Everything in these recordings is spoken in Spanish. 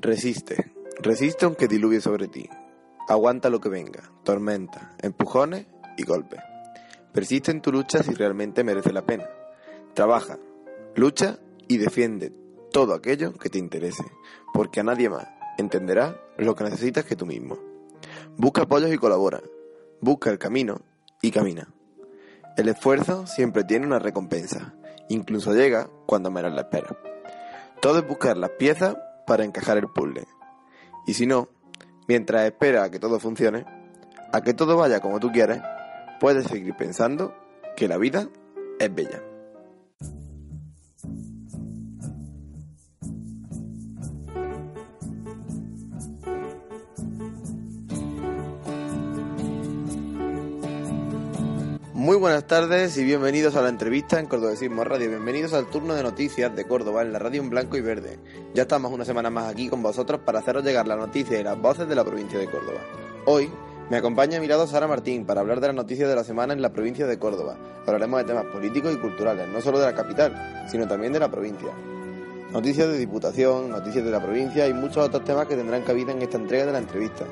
Resiste, resiste aunque diluvie sobre ti. Aguanta lo que venga, tormenta, empujones y golpes. Persiste en tu lucha si realmente merece la pena. Trabaja, lucha y defiende todo aquello que te interese, porque a nadie más entenderá lo que necesitas que tú mismo. Busca apoyos y colabora. Busca el camino y camina. El esfuerzo siempre tiene una recompensa, incluso llega cuando menos la espera. Todo es buscar las piezas para encajar el puzzle. Y si no, mientras espera a que todo funcione, a que todo vaya como tú quieres, puedes seguir pensando que la vida es bella. Muy buenas tardes y bienvenidos a la entrevista en Cordobesismo Radio. Bienvenidos al turno de noticias de Córdoba en la radio en blanco y verde. Ya estamos una semana más aquí con vosotros para haceros llegar la noticia y las voces de la provincia de Córdoba. Hoy me acompaña a mi lado Sara Martín para hablar de las noticias de la semana en la provincia de Córdoba. Hablaremos de temas políticos y culturales, no solo de la capital, sino también de la provincia. Noticias de diputación, noticias de la provincia y muchos otros temas que tendrán cabida en esta entrega de la entrevista.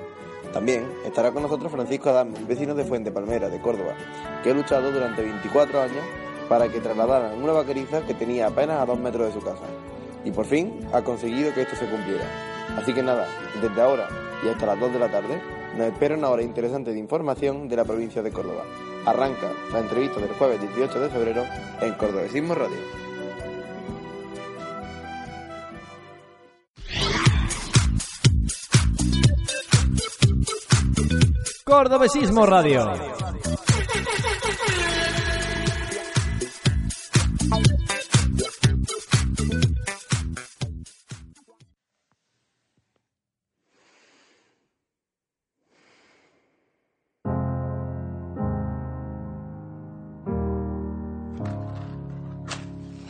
También estará con nosotros Francisco Adán, vecino de Fuente Palmera, de Córdoba, que ha luchado durante 24 años para que trasladaran una vaqueriza que tenía apenas a dos metros de su casa. Y por fin ha conseguido que esto se cumpliera. Así que nada, desde ahora y hasta las 2 de la tarde, nos espera una hora interesante de información de la provincia de Córdoba. Arranca la entrevista del jueves 18 de febrero en Cordobesismo Radio. Cordobesismo Radio.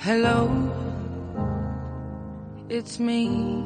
Hello, it's me.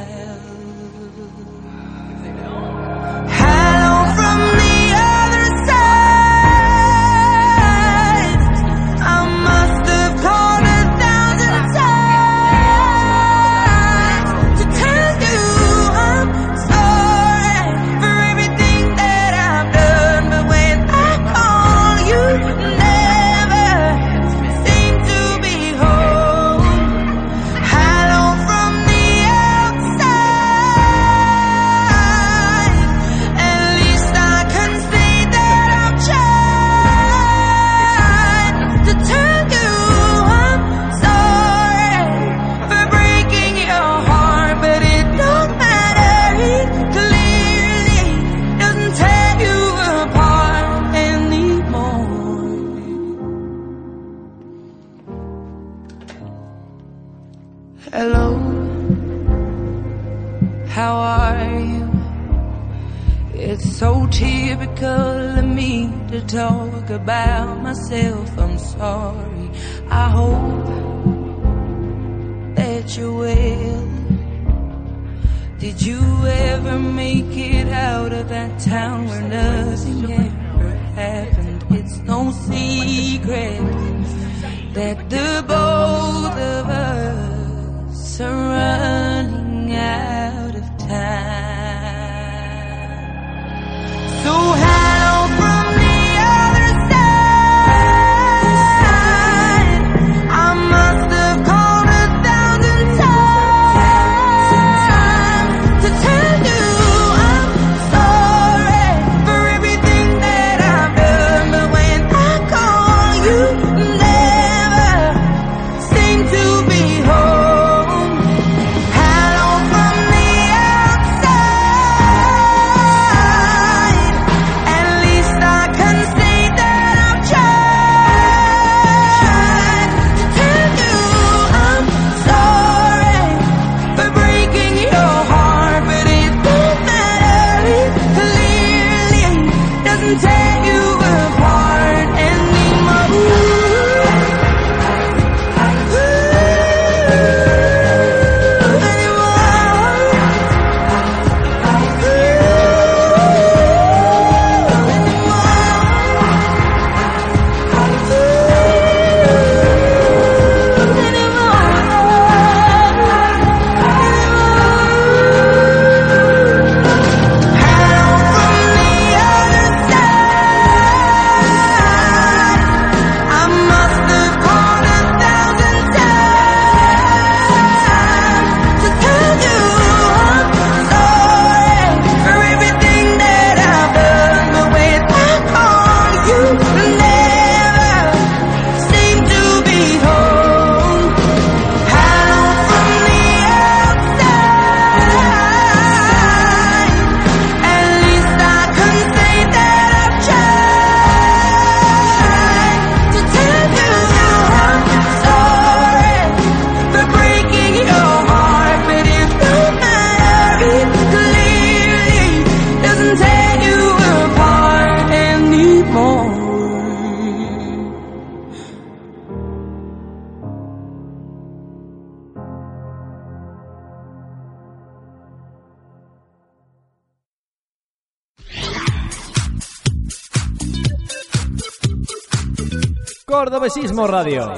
Cordobesismo Radio.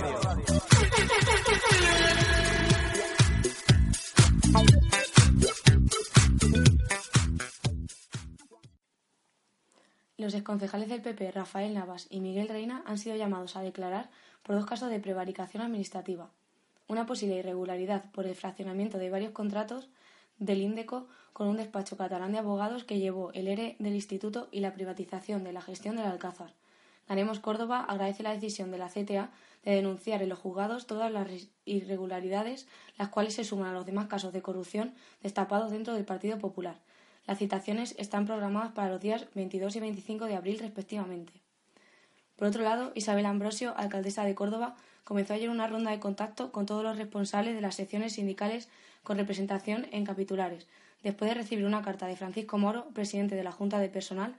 Los exconcejales del PP, Rafael Navas y Miguel Reina, han sido llamados a declarar por dos casos de prevaricación administrativa. Una posible irregularidad por el fraccionamiento de varios contratos del Índeco con un despacho catalán de abogados que llevó el ERE del Instituto y la privatización de la gestión del Alcázar. Ganemos Córdoba agradece la decisión de la CTA de denunciar en los juzgados todas las irregularidades, las cuales se suman a los demás casos de corrupción destapados dentro del Partido Popular. Las citaciones están programadas para los días 22 y 25 de abril respectivamente. Por otro lado, Isabel Ambrosio, alcaldesa de Córdoba, comenzó ayer una ronda de contacto con todos los responsables de las secciones sindicales con representación en capitulares, después de recibir una carta de Francisco Moro, presidente de la Junta de Personal,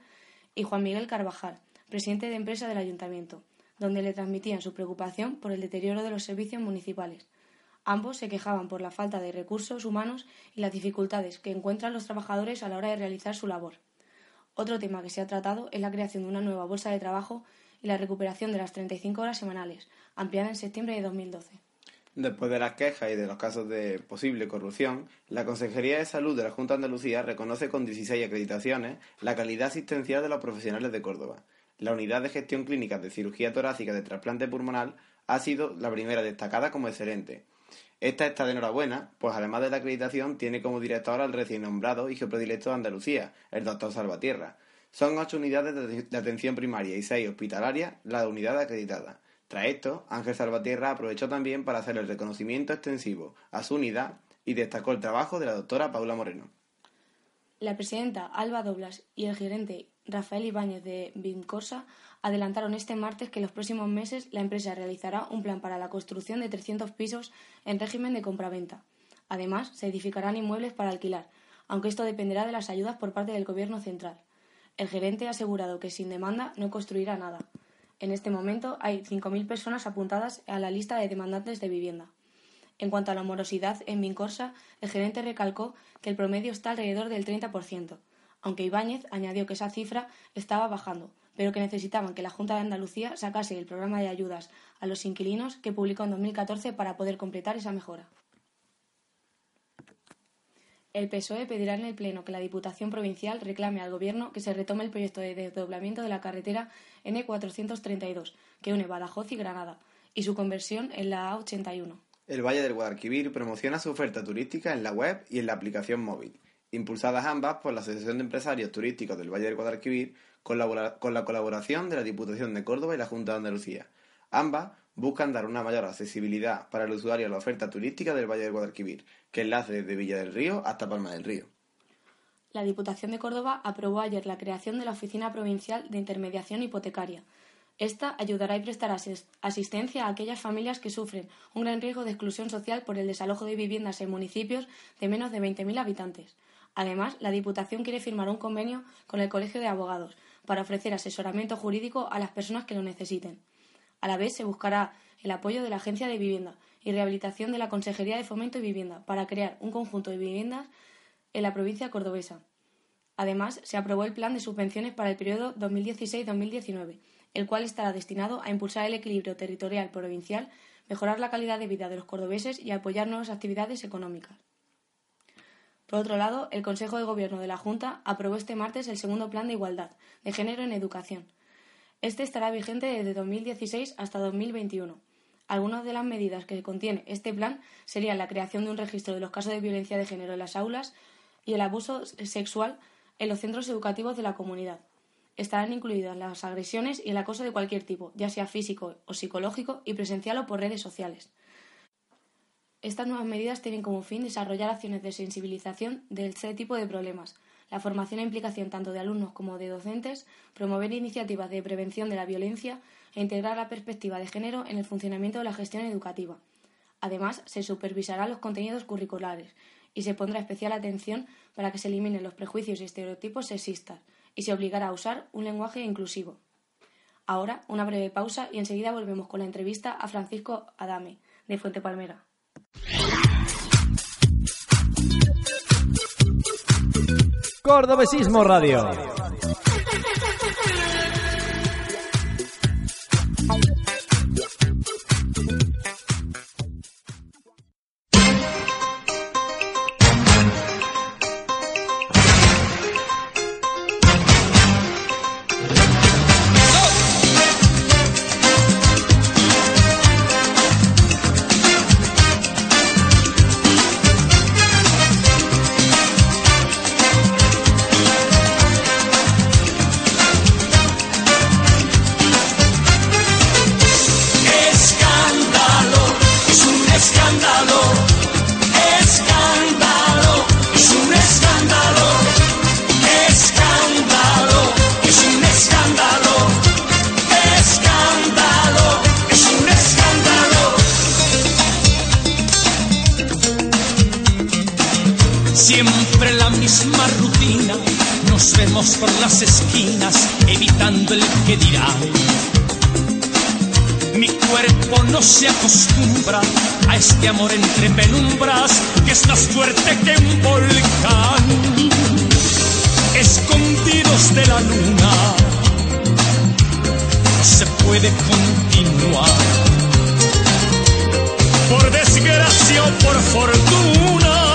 y Juan Miguel Carvajal, presidente de empresa del ayuntamiento, donde le transmitían su preocupación por el deterioro de los servicios municipales. Ambos se quejaban por la falta de recursos humanos y las dificultades que encuentran los trabajadores a la hora de realizar su labor. Otro tema que se ha tratado es la creación de una nueva bolsa de trabajo y la recuperación de las 35 horas semanales, ampliada en septiembre de 2012. Después de las quejas y de los casos de posible corrupción, la Consejería de Salud de la Junta de Andalucía reconoce con 16 acreditaciones la calidad asistencial de los profesionales de Córdoba. La Unidad de Gestión Clínica de Cirugía Torácica de Trasplante Pulmonar ha sido la primera destacada como excelente. Esta está de enhorabuena, pues además de la acreditación tiene como director al recién nombrado hijo predilecto de Andalucía, el doctor Salvatierra. Son ocho unidades de, de atención primaria y seis hospitalarias la unidad acreditada. Tras esto, Ángel Salvatierra aprovechó también para hacer el reconocimiento extensivo a su unidad y destacó el trabajo de la doctora Paula Moreno. La presidenta Alba Doblas y el gerente Rafael Ibáñez de Vincorsa adelantaron este martes que en los próximos meses la empresa realizará un plan para la construcción de 300 pisos en régimen de compraventa. Además, se edificarán inmuebles para alquilar, aunque esto dependerá de las ayudas por parte del Gobierno central. El gerente ha asegurado que sin demanda no construirá nada. En este momento hay 5.000 personas apuntadas a la lista de demandantes de vivienda. En cuanto a la morosidad en Vincorsa, el gerente recalcó que el promedio está alrededor del 30%, aunque Ibáñez añadió que esa cifra estaba bajando, pero que necesitaban que la Junta de Andalucía sacase el programa de ayudas a los inquilinos que publicó en 2014 para poder completar esa mejora. El PSOE pedirá en el Pleno que la Diputación Provincial reclame al Gobierno que se retome el proyecto de desdoblamiento de la carretera N432, que une Badajoz y Granada, y su conversión en la A81. El Valle del Guadalquivir promociona su oferta turística en la web y en la aplicación móvil, impulsadas ambas por la Asociación de Empresarios Turísticos del Valle del Guadalquivir con la, colaboración de la Diputación de Córdoba y la Junta de Andalucía. Ambas buscan dar una mayor accesibilidad para el usuario a la oferta turística del Valle del Guadalquivir, que enlace desde Villa del Río hasta Palma del Río. La Diputación de Córdoba aprobó ayer la creación de la Oficina Provincial de Intermediación Hipotecaria. Esta ayudará y prestará asistencia a aquellas familias que sufren un gran riesgo de exclusión social por el desalojo de viviendas en municipios de menos de 20.000 habitantes. Además, la Diputación quiere firmar un convenio con el Colegio de Abogados para ofrecer asesoramiento jurídico a las personas que lo necesiten. A la vez, se buscará el apoyo de la Agencia de Vivienda y Rehabilitación de la Consejería de Fomento y Vivienda para crear un conjunto de viviendas en la provincia cordobesa. Además, se aprobó el plan de subvenciones para el periodo 2016-2019, el cual estará destinado a impulsar el equilibrio territorial provincial, mejorar la calidad de vida de los cordobeses y apoyar nuevas actividades económicas. Por otro lado, el Consejo de Gobierno de la Junta aprobó este martes el segundo Plan de Igualdad de Género en Educación. Este estará vigente desde 2016 hasta 2021. Algunas de las medidas que contiene este plan serían la creación de un registro de los casos de violencia de género en las aulas y el abuso sexual en los centros educativos de la comunidad. Estarán incluidas las agresiones y el acoso de cualquier tipo, ya sea físico o psicológico, y presencial o por redes sociales. Estas nuevas medidas tienen como fin desarrollar acciones de sensibilización de este tipo de problemas, la formación e implicación tanto de alumnos como de docentes, promover iniciativas de prevención de la violencia e integrar la perspectiva de género en el funcionamiento de la gestión educativa. Además, se supervisarán los contenidos curriculares y se pondrá especial atención para que se eliminen los prejuicios y estereotipos sexistas y se obligará a usar un lenguaje inclusivo. Ahora, una breve pausa y enseguida volvemos con la entrevista a Francisco Adame, de Fuente Palmera. Cordobesismo Radio. De la luna, se puede continuar. Por desgracia o por fortuna,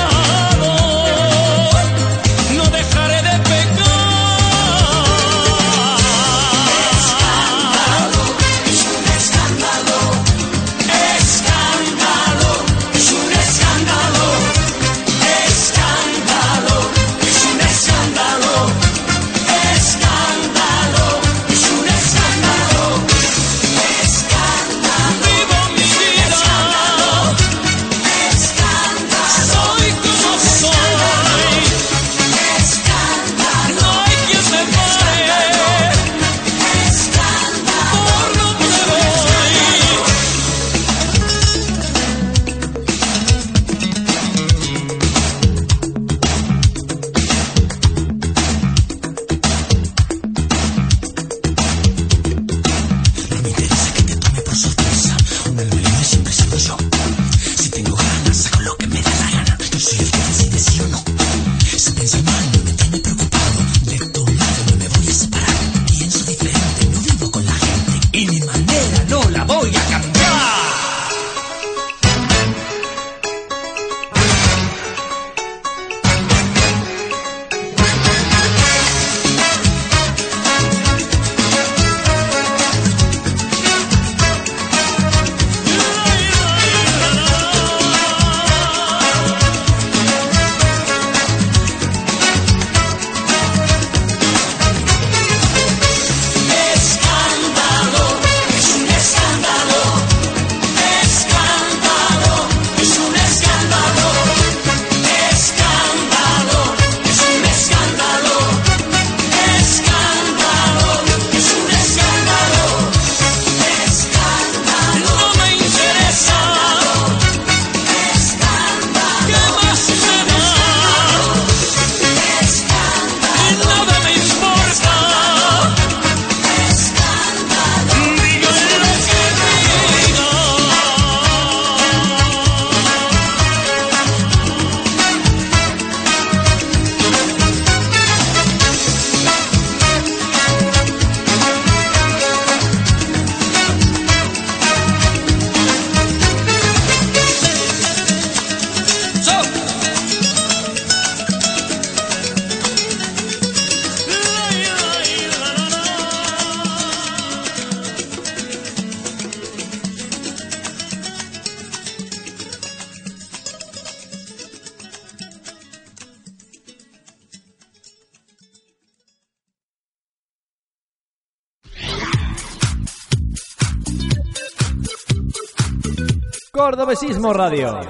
Cordobesismo Radio.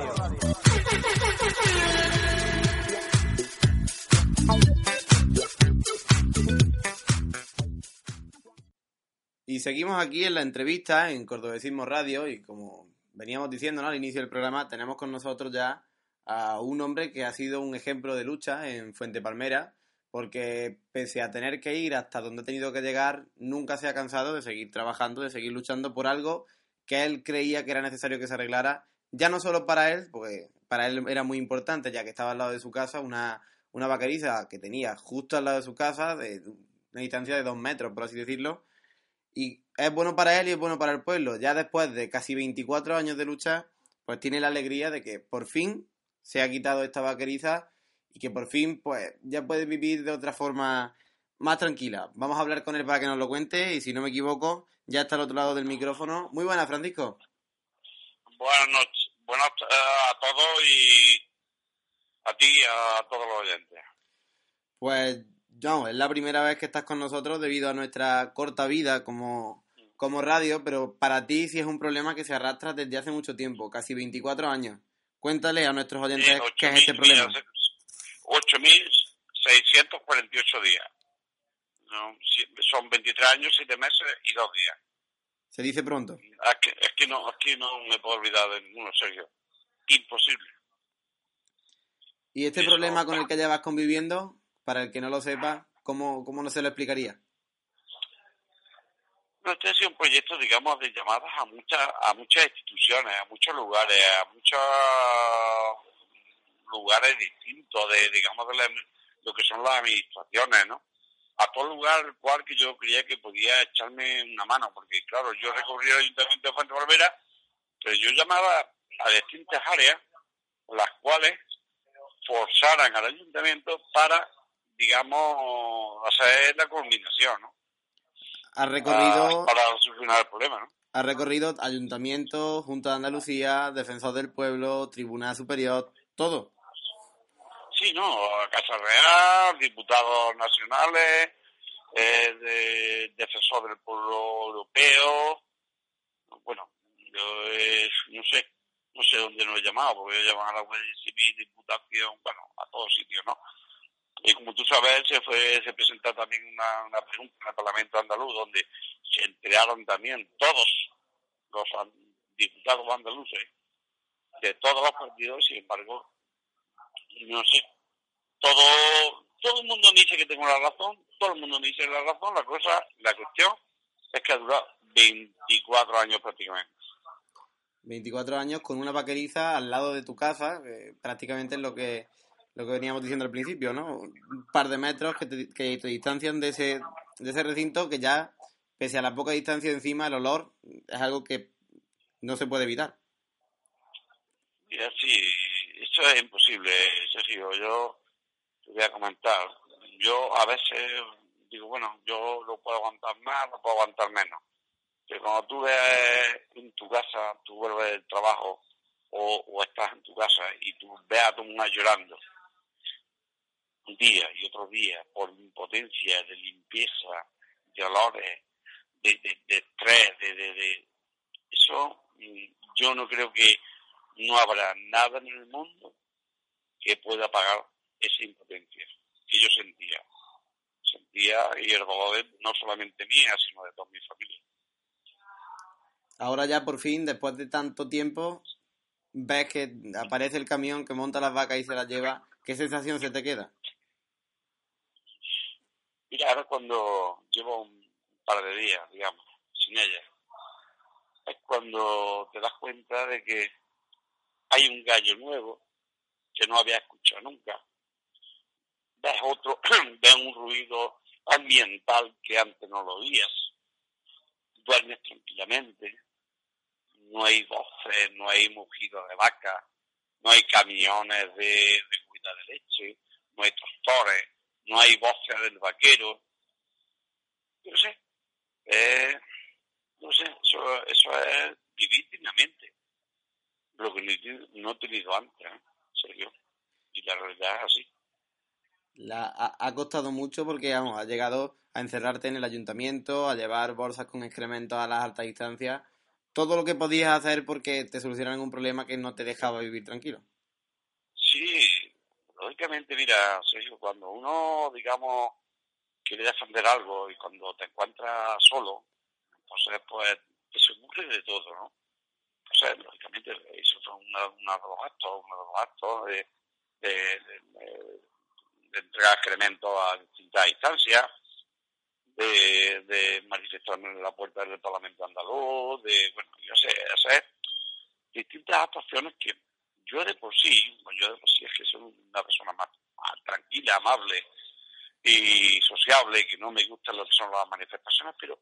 Y seguimos aquí en la entrevista en Cordobesismo Radio y como veníamos diciendo al inicio del programa, tenemos con nosotros ya a un hombre que ha sido un ejemplo de lucha en Fuente Palmera, porque pese a tener que ir hasta donde ha tenido que llegar, nunca se ha cansado de seguir trabajando, de seguir luchando por algo que él creía que era necesario que se arreglara, ya no solo para él, porque para él era muy importante, ya que estaba al lado de su casa, una, una vaqueriza que tenía justo al lado de su casa, de una distancia de dos metros, por así decirlo, y es bueno para él y es bueno para el pueblo. Ya después de casi 24 años de lucha, pues tiene la alegría de que por fin se ha quitado esta vaqueriza y que por fin pues ya puede vivir de otra forma más tranquila. Vamos a hablar con él para que nos lo cuente y si no me equivoco, ya está al otro lado del micrófono. Muy buena, Francisco. Buenas noches, buenas eh, a todos y a ti y a todos los oyentes. Pues no, es la primera vez que estás con nosotros debido a nuestra corta vida como, como radio, pero para ti sí es un problema que se arrastra desde hace mucho tiempo, casi 24 años. Cuéntale a nuestros oyentes Sí, qué es este 8.000 problema. días, 8.648 días. No, son 23 años, 7 meses y 2 días. Se dice pronto. Es que, es que no, es que no me puedo olvidar de ninguno, Sergio. Imposible. ¿Y este Eso. problema con el que llevas conviviendo, para el que no lo sepa, cómo, cómo no se lo explicaría? No, este ha sido un proyecto, digamos, de llamadas a muchas, a muchas instituciones, a muchos lugares, a muchos lugares distintos de, digamos, de la- lo que son las administraciones, ¿no? A todo lugar al cual que yo creía que podía echarme una mano, porque claro, yo recorrí el ayuntamiento de Fuente Barbera, pero yo llamaba a distintas áreas, las cuales forzaran al ayuntamiento para, digamos, hacer la coordinación, ¿no? Ha recorrido, Para, para solucionar el problema, ¿no? ha recorrido Ayuntamiento, Junta de Andalucía, Defensor del Pueblo, Tribunal Superior, todo. Sí, no, Casa Real, diputados nacionales, eh, de, defensor del pueblo europeo. Bueno, yo no sé, no sé dónde nos he llamado, porque he llamado a la Guardia Civil, Diputación, bueno, a todos sitios, ¿no? Y como tú sabes, se fue, se presentó también una, una pregunta en el Parlamento andaluz, donde se enteraron también todos los diputados andaluces de todos los partidos, sin embargo, no sé, todo, todo el mundo me dice que tengo la razón, todo el mundo me dice la razón, la cosa, la cuestión es que ha durado 24 años prácticamente. 24 años con una vaqueriza al lado de tu casa, que prácticamente es lo que lo que veníamos diciendo al principio, ¿no? Un par de metros que te, que te distancian de ese, de ese recinto que ya, pese a la poca distancia encima, el olor es algo que no se puede evitar. Mira, sí, eso es imposible, Sergio. Yo te voy a comentar. Yo a veces digo, bueno, yo lo puedo aguantar más, lo puedo aguantar menos. Pero cuando tú ves en tu casa, tú vuelves del trabajo o, estás en tu casa y tú ves a tu mujer llorando un día y otro día por impotencia, de limpieza, de olores, de, de, de estrés, de, de, de... Eso mm, yo no creo que no habrá nada en el mundo que pueda pagar esa impotencia que yo sentía. Sentía y el dolor no solamente mía, sino de toda mi familia. Ahora ya por fin, después de tanto tiempo, ves que aparece el camión que monta las vacas y se las lleva. ¿Qué sensación se te queda? Mira, ahora cuando llevo un par de días, digamos, sin ella, es cuando te das cuenta de que hay un gallo nuevo que no había escuchado nunca. Ves otro, ves un ruido ambiental que antes no lo oías. Duermes tranquilamente. No hay voces, no hay mugido de vaca, no hay camiones de, de cuida de leche, no hay tractores, no hay voces del vaquero. No sé, eh, no sé, eso, eso es vivir dignamente. Lo que no he tenido- antes, ¿eh? Sergio. Y la realidad es así. La, ha, ha costado mucho porque vamos, has llegado a encerrarte en el ayuntamiento, a llevar bolsas con excrementos a las altas distancias. Todo lo que podías hacer porque te solucionaran un problema que no te dejaba vivir tranquilo. Sí, lógicamente, mira, Sergio, cuando uno, digamos, quiere defender algo y cuando te encuentras solo, entonces, pues, te se ocurre de todo, ¿no? Entonces, lógicamente, eso son una, de los actos, uno de los actos de, de, de- de- entregar excrementos a distintas instancias, de, de manifestarme en la puerta del Parlamento andaluz, de, bueno, yo sé, hacer distintas actuaciones que yo de por sí, yo de por sí es que soy una persona más, más tranquila, amable y sociable, que no me gustan lo que son las manifestaciones, pero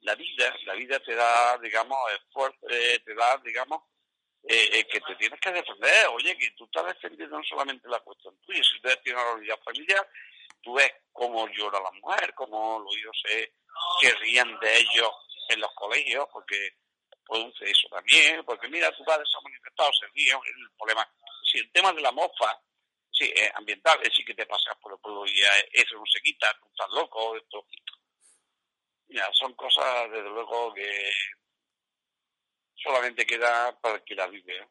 la vida, la vida te da, digamos, esfuerzo, eh, te da, digamos, eh, eh, que te tienes que defender. Oye, que tú estás defendiendo no solamente la cuestión tuya, si ustedes tienen una unidad familiar, tú ves cómo llora la mujer, cómo los hijos se, se ríen de ellos en los colegios, porque produce eso también, porque mira, tu padre se ha manifestado, se ríen, el problema. Si el tema de la mofa, sí, ambiental, es sí que te pasas por el pueblo y eso no se quita, tú estás loco, esto. Mira, son cosas, desde luego, que solamente queda para el que la vive. ¿eh?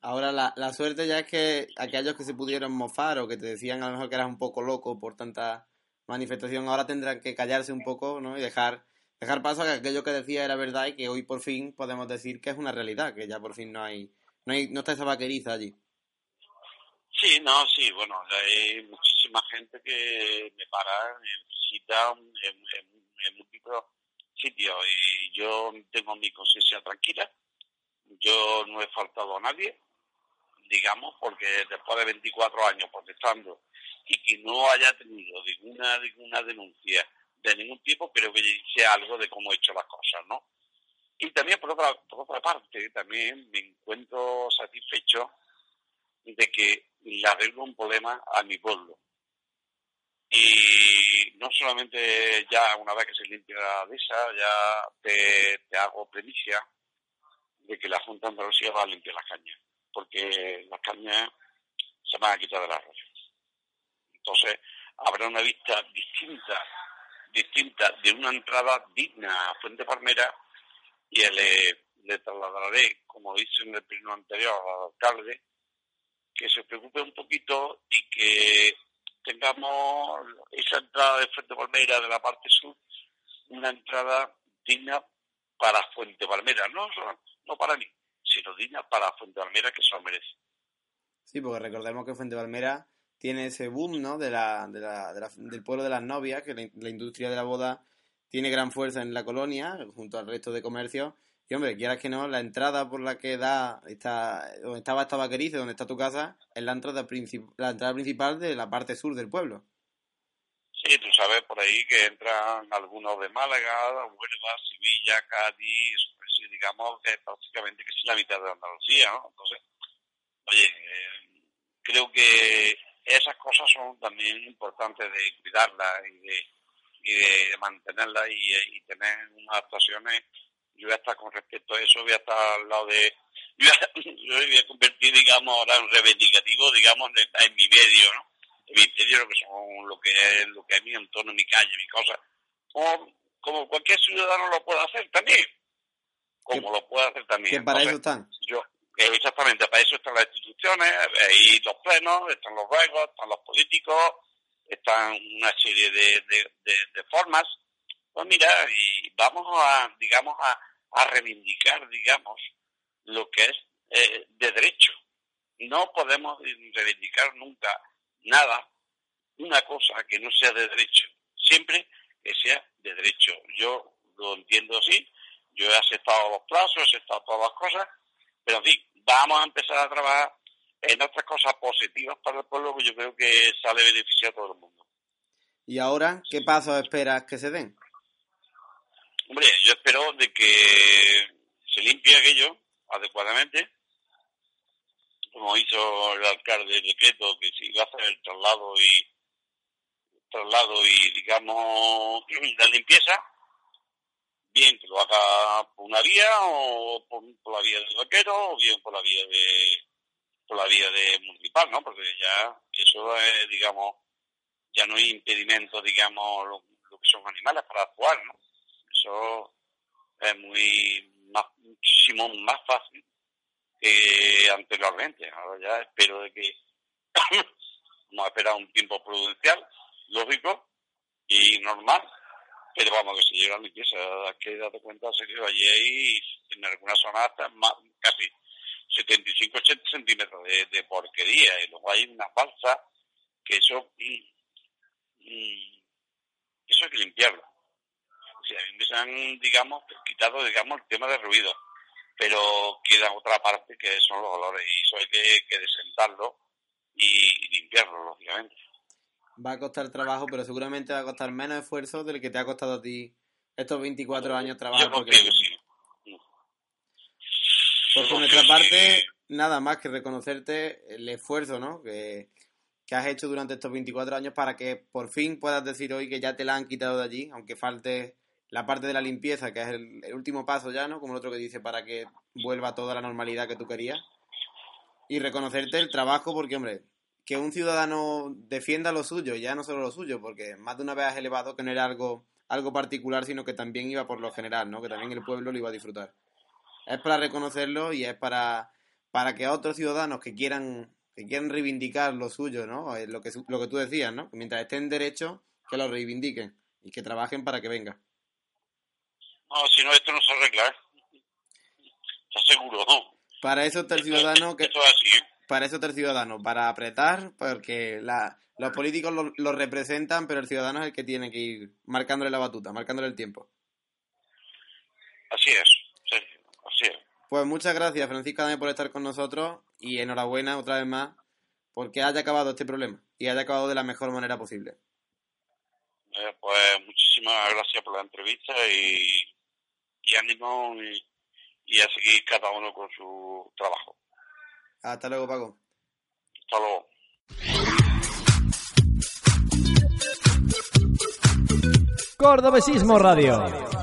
Ahora la, la suerte ya es que aquellos que se pudieron mofar o que te decían a lo mejor que eras un poco loco por tanta manifestación, ahora tendrán que callarse un poco ¿no? y dejar, dejar paso a que aquello que decía era verdad y que hoy por fin podemos decir que es una realidad, que ya por fin no hay, no hay, no está esa vaqueriza allí. Sí, no, sí, bueno, hay muchísima gente que me para, me visita en, en- en múltiples sitio y yo tengo mi conciencia tranquila. Yo no he faltado a nadie, digamos, porque después de 24 años protestando y que no haya tenido ninguna, ninguna denuncia de ningún tipo, creo que dice algo de cómo he hecho las cosas, ¿no? Y también, por otra, por otra parte, también me encuentro satisfecho de que le arreglo un problema a mi pueblo. Y no solamente ya una vez que se limpia la esa, ya te, te hago premicia de que la Junta de Andalucía va a limpiar las cañas, porque las cañas se van a quitar del arroyo. Entonces, habrá una vista distinta, distinta de una entrada digna a Fuente Palmera y le, le trasladaré, como dice en el pleno anterior al alcalde, que se preocupe un poquito y que tengamos esa entrada de Fuente Palmera de la parte sur, una entrada digna para Fuente Palmera, no, no para mí, sino digna para Fuente Palmera que se lo merece. Sí, porque recordemos que Fuente Palmera tiene ese boom, ¿no? De la, de la, de la- del pueblo de las novias, que la, la industria de la boda tiene gran fuerza en la colonia, junto al resto de comercios. Hombre, quieras que no, la entrada por la que da, está, donde estaba esta vaqueriza, donde está tu casa, es la entrada, la entrada principal de la parte sur del pueblo. Sí, tú sabes por ahí que entran algunos de Málaga, Huelva, Sevilla, Cádiz, pues digamos que prácticamente que es la mitad de Andalucía, ¿no? Entonces, oye, eh, creo que esas cosas son también importantes de cuidarlas y de, y de mantenerlas y, y tener unas actuaciones. Yo voy a estar con respecto a eso, voy a estar al lado de... Yo voy a, yo me voy a convertir, digamos, ahora en reivindicativo, digamos, en, en mi medio, ¿no? En mi medio, lo que son, lo que es, lo que es mi entorno, mi calle, mi cosa. Como, como cualquier ciudadano lo puede hacer también. Como lo puede hacer también. Que para eso están. yo, eh, exactamente, para eso están las instituciones, ahí los plenos, están los ruegos, están los políticos, están una serie de, de, de, de formas. Pues mira, y vamos a, digamos, a, a reivindicar, digamos, lo que es eh, de derecho. No podemos reivindicar nunca nada, una cosa que no sea de derecho, siempre que sea de derecho. Yo lo entiendo así, yo he aceptado los plazos, he aceptado todas las cosas, pero en fin, vamos a empezar a trabajar en otras cosas positivas para el pueblo que yo creo que sale beneficio a todo el mundo. Y ahora, ¿qué pasos esperas que se den? Hombre, yo espero de que se limpie aquello adecuadamente, como hizo el alcalde el decreto, que se iba a hacer el traslado y traslado y digamos la limpieza, bien que lo haga por una vía o por, la vía del vaquero o bien por la vía de por la vía de municipal, ¿no? Porque ya eso es, digamos, ya no hay impedimento, digamos, lo, lo que son animales para actuar, ¿no? Eso es muy muchísimo más fácil que anteriormente. Ahora ya espero de que vamos a esperar un tiempo prudencial, lógico y normal, pero vamos que se llega la limpieza, que darte cuenta, Sergio, allí hay en algunas zonas hasta más, casi 75-80 centímetros de, porquería y luego hay una falsa que eso mm, mm, eso hay que limpiarlo. O sea, a mí me han, digamos, quitado, digamos, el tema de ruido, pero queda otra parte que son los olores y eso hay que, que desentarlo y limpiarlo, lógicamente. Va a costar trabajo, pero seguramente va a costar menos esfuerzo del que te ha costado a ti estos 24 años trabajar. Yo porque- sí. Pues por nuestra parte, nada más que reconocerte el esfuerzo ¿no? que, que has hecho durante estos 24 años para que por fin puedas decir hoy que ya te la han quitado de allí, aunque falte la parte de la limpieza, que es el, último paso ya, ¿no? Como el otro que dice, para que vuelva toda la normalidad que tú querías. Y reconocerte el trabajo, porque, hombre, que un ciudadano defienda lo suyo, ya no solo lo suyo, porque más de una vez has elevado que no era algo, algo particular, sino que también iba por lo general, ¿no? Que también el pueblo lo iba a disfrutar es para reconocerlo y es para, para que otros ciudadanos que quieran que quieran reivindicar lo suyo, ¿no? Lo que, lo que tú decías, ¿no? Mientras estén derechos, que lo reivindiquen y que trabajen para que venga. No, si no, esto no se arregla. ¿eh? Te aseguro. Para eso está el ciudadano que... Esto es así, ¿eh? Para eso está el ciudadano, para apretar, porque la, los políticos lo, representan, pero el ciudadano es el que tiene que ir marcándole la batuta, marcándole el tiempo. Así es, Sergio, así es. Pues muchas gracias, Francisco por estar con nosotros y enhorabuena otra vez más porque haya acabado este problema y haya acabado de la mejor manera posible. Eh, pues muchísimas gracias por la entrevista y y ánimo y, y a seguir cada uno con su trabajo. Hasta luego, Paco. Hasta luego. Cordobesismo Radio.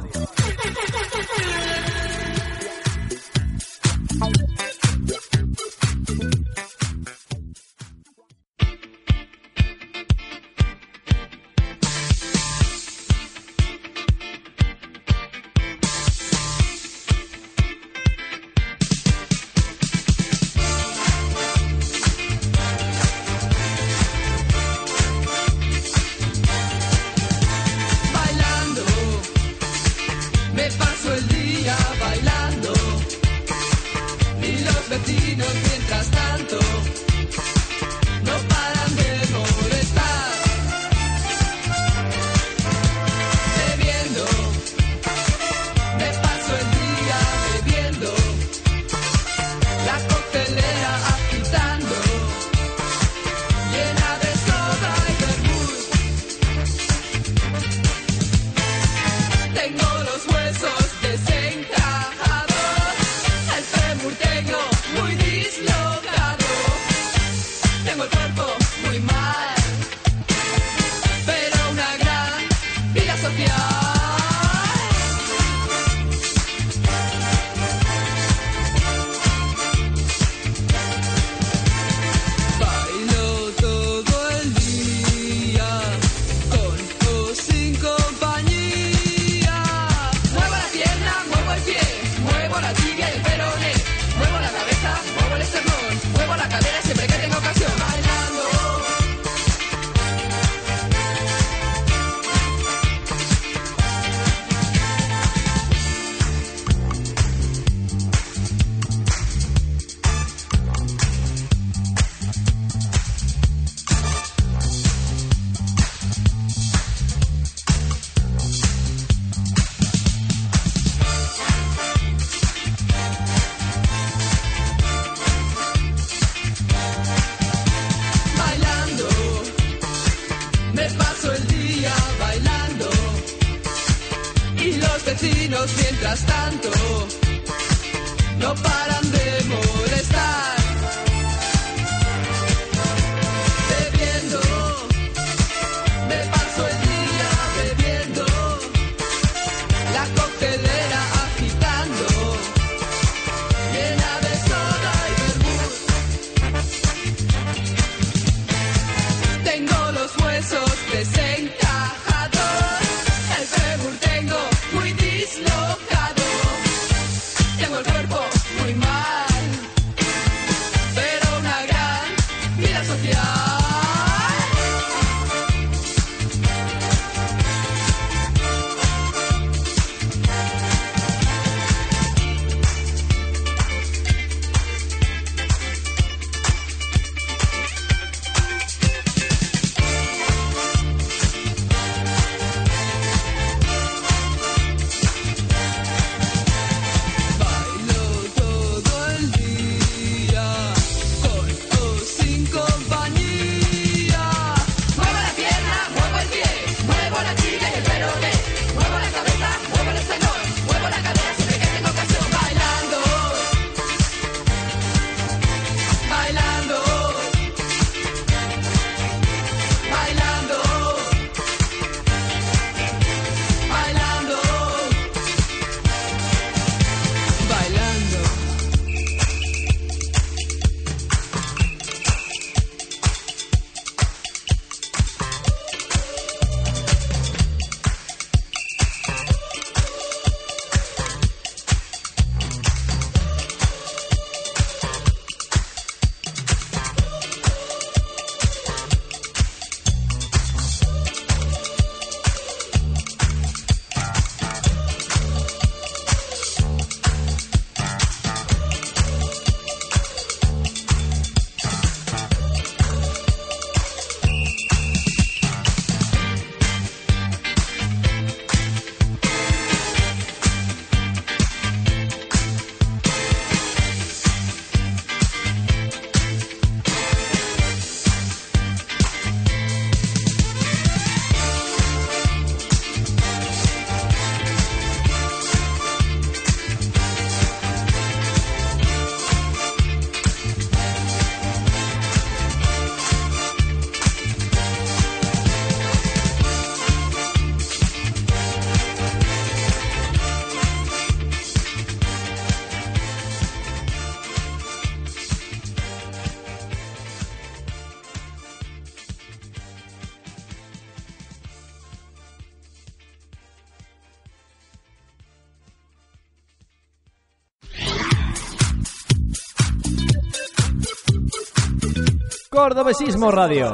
Cordobesismo Radio.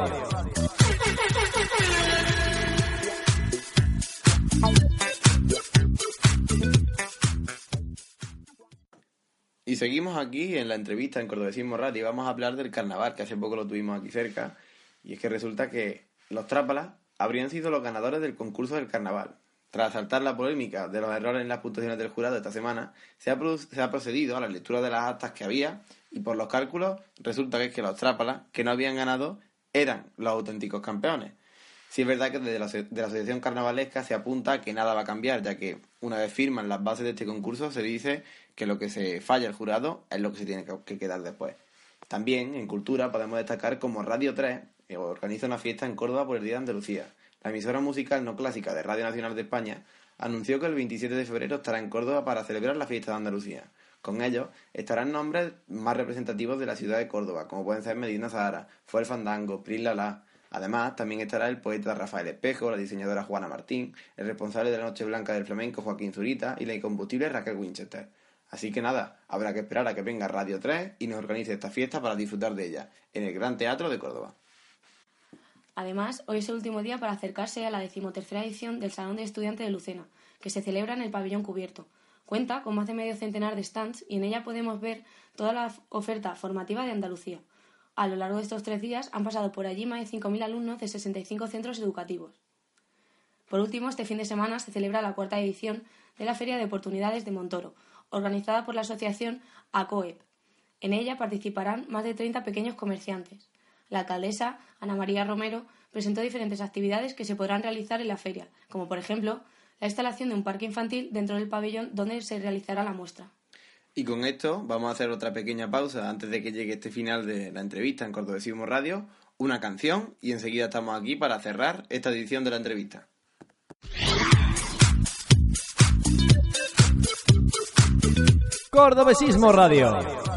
Y seguimos aquí en la entrevista en Cordobesismo Radio y vamos a hablar del carnaval, que hace poco lo tuvimos aquí cerca. Y es que resulta que los trápalas habrían sido los ganadores del concurso del carnaval. Tras saltar la polémica de los errores en las puntuaciones del jurado esta semana, se ha, procedido a la lectura de las actas que había y por los cálculos resulta que es que los trápalas que no habían ganado eran los auténticos campeones. Sí es verdad que desde la, de la Asociación Carnavalesca se apunta a que nada va a cambiar, ya que una vez firman las bases de este concurso se dice que lo que se falla el jurado es lo que se tiene que, que quedar después. También en cultura podemos destacar como Radio 3 eh, organiza una fiesta en Córdoba por el Día de Andalucía. La emisora musical no clásica de Radio Nacional de España anunció que el 27 de febrero estará en Córdoba para celebrar la fiesta de Andalucía. Con ello estarán nombres más representativos de la ciudad de Córdoba, como pueden ser Medina Zahara, Fue el Fandango, Pris Lala. Además, también estará el poeta Rafael Espejo, la diseñadora Juana Martín, el responsable de la Noche Blanca del Flamenco Joaquín Zurita y la incombustible Raquel Winchester. Así que nada, habrá que esperar a que venga Radio 3 y nos organice esta fiesta para disfrutar de ella, en el Gran Teatro de Córdoba. Además, hoy es el último día para acercarse a la decimotercera edición del Salón de Estudiantes de Lucena, que se celebra en el pabellón cubierto. Cuenta con más de medio centenar de stands y en ella podemos ver toda la oferta formativa de Andalucía. A lo largo de estos tres días han pasado por allí más de 5.000 alumnos de 65 centros educativos. Por último, este fin de semana se celebra la cuarta edición de la Feria de Oportunidades de Montoro, organizada por la asociación ACOEP. En ella participarán más de 30 pequeños comerciantes. La alcaldesa, Ana María Romero, presentó diferentes actividades que se podrán realizar en la feria, como por ejemplo la instalación de un parque infantil dentro del pabellón donde se realizará la muestra. Y con esto vamos a hacer otra pequeña pausa antes de que llegue este final de la entrevista en Cordobesismo Radio, una canción y enseguida estamos aquí para cerrar esta edición de la entrevista. Cordobesismo Radio.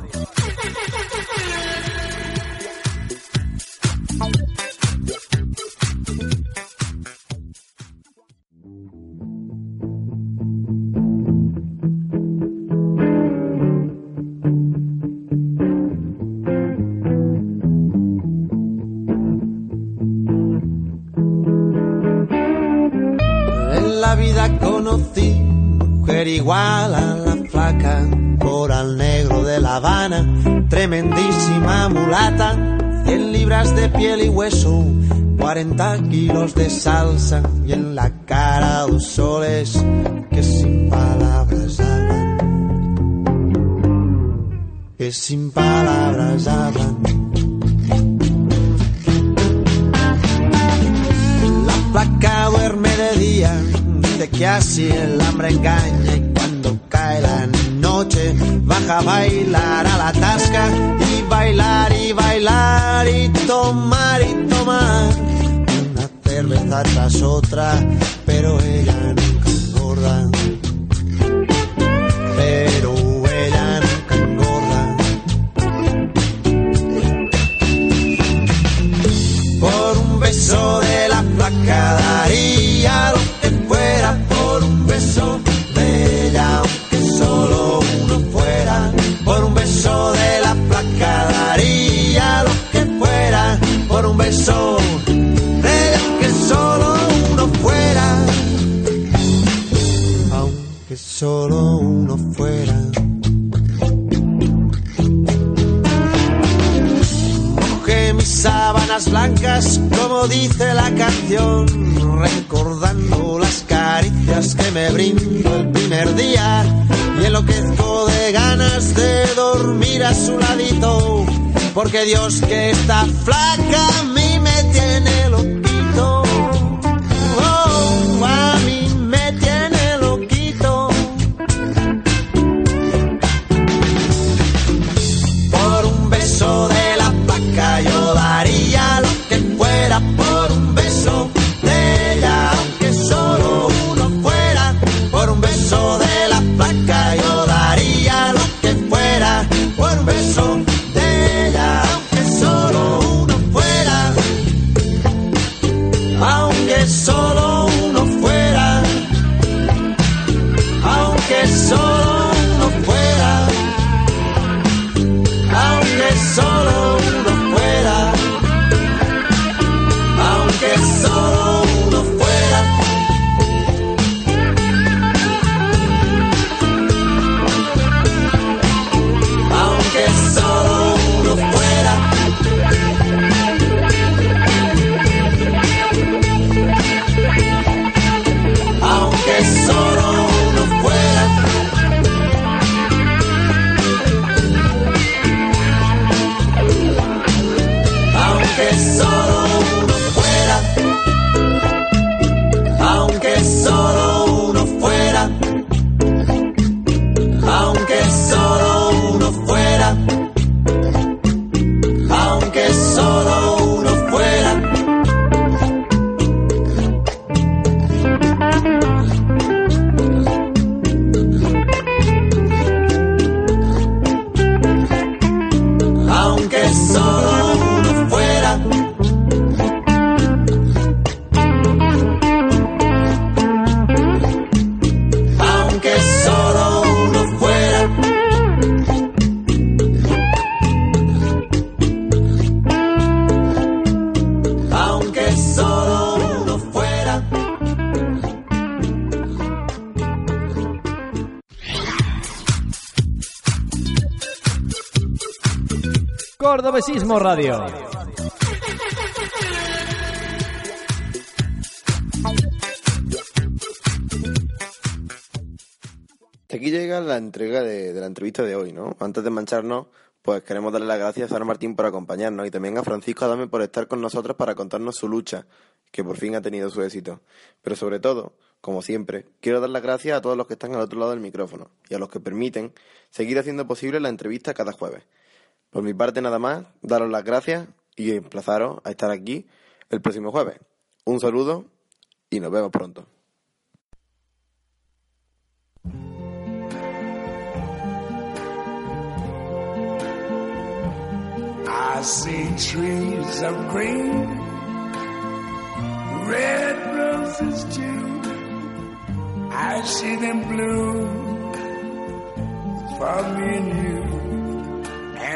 Libras de piel y hueso, 40 kilos de salsa y en la cara dos soles que sin palabras hablan, que sin palabras hablan. La placa duerme de día, de que así el hambre engaña y cuando cae la noche baja a bailar a la tasca y bailar y bailar y tomar y tomar una cerveza tras otra, pero ella nunca engorda. Dice la canción, recordando las caricias que me brindó el primer día. Y enloquezco de ganas de dormir a su ladito, porque Dios que está flaca me Cordobesismo Radio. Aquí llega la entrega de, de la entrevista de hoy, ¿no? Antes de mancharnos, pues queremos darle las gracias a Sara Martín por acompañarnos y también a Francisco Adame por estar con nosotros para contarnos su lucha, que por fin ha tenido su éxito. Pero sobre todo, como siempre, quiero dar las gracias a todos los que están al otro lado del micrófono y a los que permiten seguir haciendo posible la entrevista cada jueves. Por mi parte nada más, daros las gracias y emplazaros a estar aquí el próximo jueves. Un saludo y nos vemos pronto. I see trees of green, red roses too. I see them bloom for me and you.